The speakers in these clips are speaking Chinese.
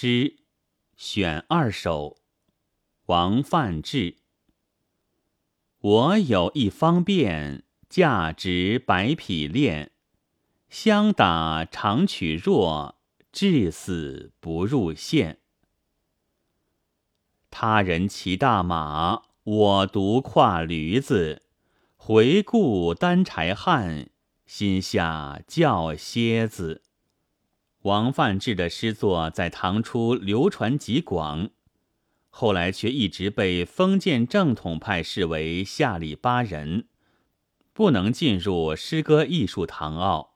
诗选二首，王范志。我有一方便，价值百匹练。相打长取弱，至死不入线。他人骑大马，我独跨驴子。回顾单柴汉，心下叫蝎子。王范志的诗作在唐初流传极广，后来却一直被封建正统派视为下里巴人，不能进入诗歌艺术堂奥。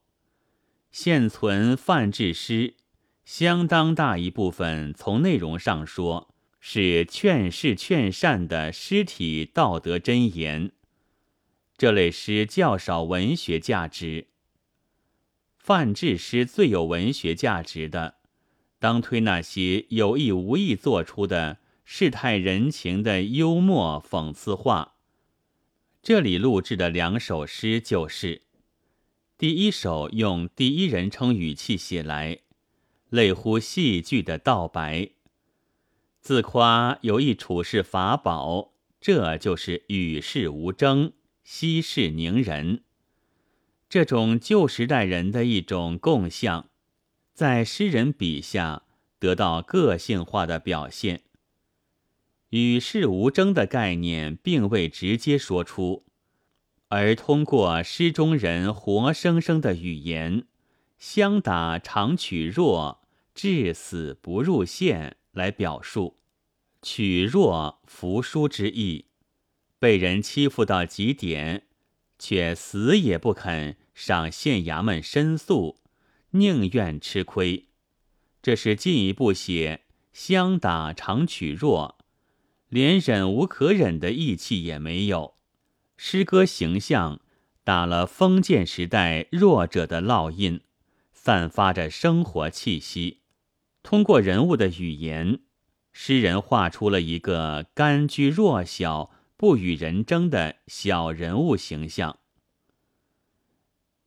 现存范志诗，相当大一部分从内容上说是劝世劝善的诗体道德箴言。这类诗较少文学价值。范志诗最有文学价值的，当推那些有意无意做出的世态人情的幽默讽刺话。这里录制的两首诗就是：第一首用第一人称语气写来，类乎戏剧的道白，自夸有一处世法宝，这就是与世无争，息事宁人。这种旧时代人的一种共相，在诗人笔下得到个性化的表现。与世无争的概念并未直接说出，而通过诗中人活生生的语言“相打常取弱，至死不入线”来表述，取弱服输之意，被人欺负到极点，却死也不肯。上县衙门申诉，宁愿吃亏。这是进一步写相打常取弱，连忍无可忍的义气也没有。诗歌形象打了封建时代弱者的烙印，散发着生活气息。通过人物的语言，诗人画出了一个甘居弱小、不与人争的小人物形象。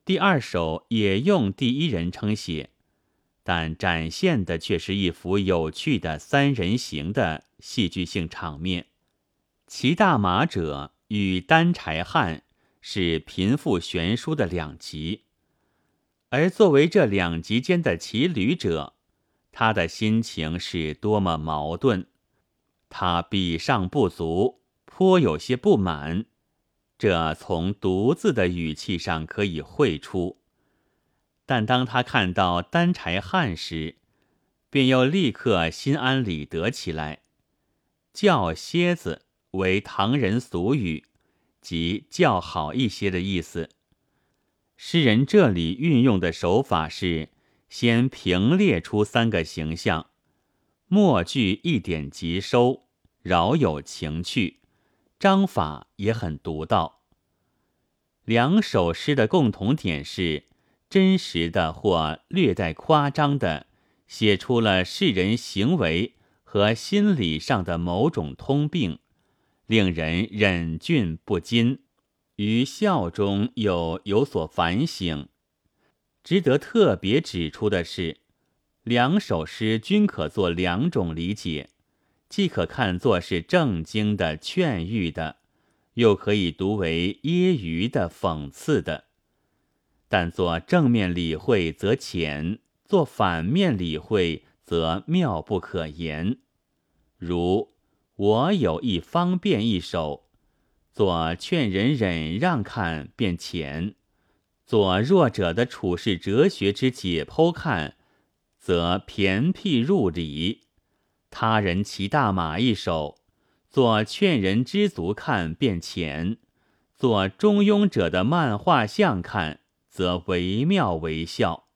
第二首也用第一人称写，但展现的却是一幅有趣的三人行的戏剧性场面。骑大马者与担柴汉是贫富悬殊的两极，而作为这两极间的骑驴者，他的心情是多么矛盾！他比上不足，颇有些不满。这从“独”字的语气上可以绘出，但当他看到担柴汉时，便又立刻心安理得起来。叫蝎子为唐人俗语，即较好一些的意思。诗人这里运用的手法是先平列出三个形象，末句一点即收，饶有情趣。章法也很独到。两首诗的共同点是真实的或略带夸张的，写出了世人行为和心理上的某种通病，令人忍俊不禁，于笑中又有所反省。值得特别指出的是，两首诗均可做两种理解。既可看作是正经的劝喻的，又可以读为揶揄的讽刺的。但做正面理会则浅，做反面理会则妙不可言。如我有一方便一首，做劝人忍让看便浅；做弱者的处世哲学之解剖看，则偏僻入理。他人骑大马一首，做劝人知足看便浅；做中庸者的漫画像看，则惟妙惟肖。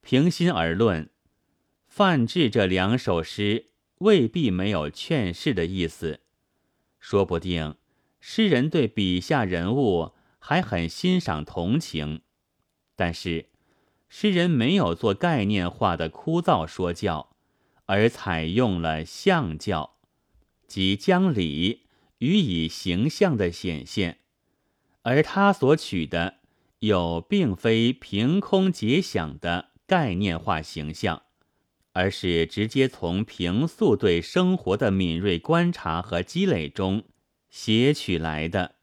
平心而论，范志这两首诗未必没有劝世的意思，说不定诗人对笔下人物还很欣赏同情。但是，诗人没有做概念化的枯燥说教。而采用了象教，即将理予以形象的显现，而他所取的又并非凭空结想的概念化形象，而是直接从平素对生活的敏锐观察和积累中写取来的。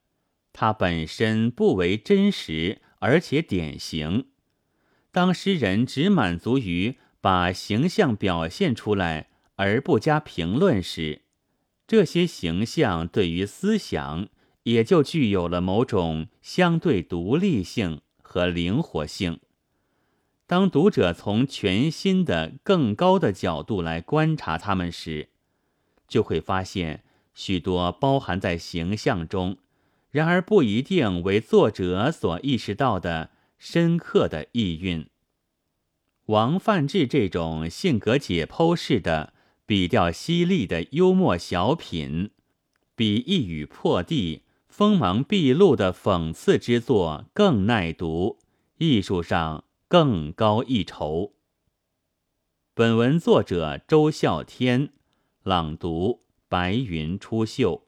它本身不为真实，而且典型。当诗人只满足于把形象表现出来而不加评论时，这些形象对于思想也就具有了某种相对独立性和灵活性。当读者从全新的、更高的角度来观察他们时，就会发现许多包含在形象中，然而不一定为作者所意识到的。深刻的意蕴。王范志这种性格解剖式的、笔调犀利的幽默小品，比一语破地、锋芒毕露的讽刺之作更耐读，艺术上更高一筹。本文作者周孝天，朗读：白云出岫。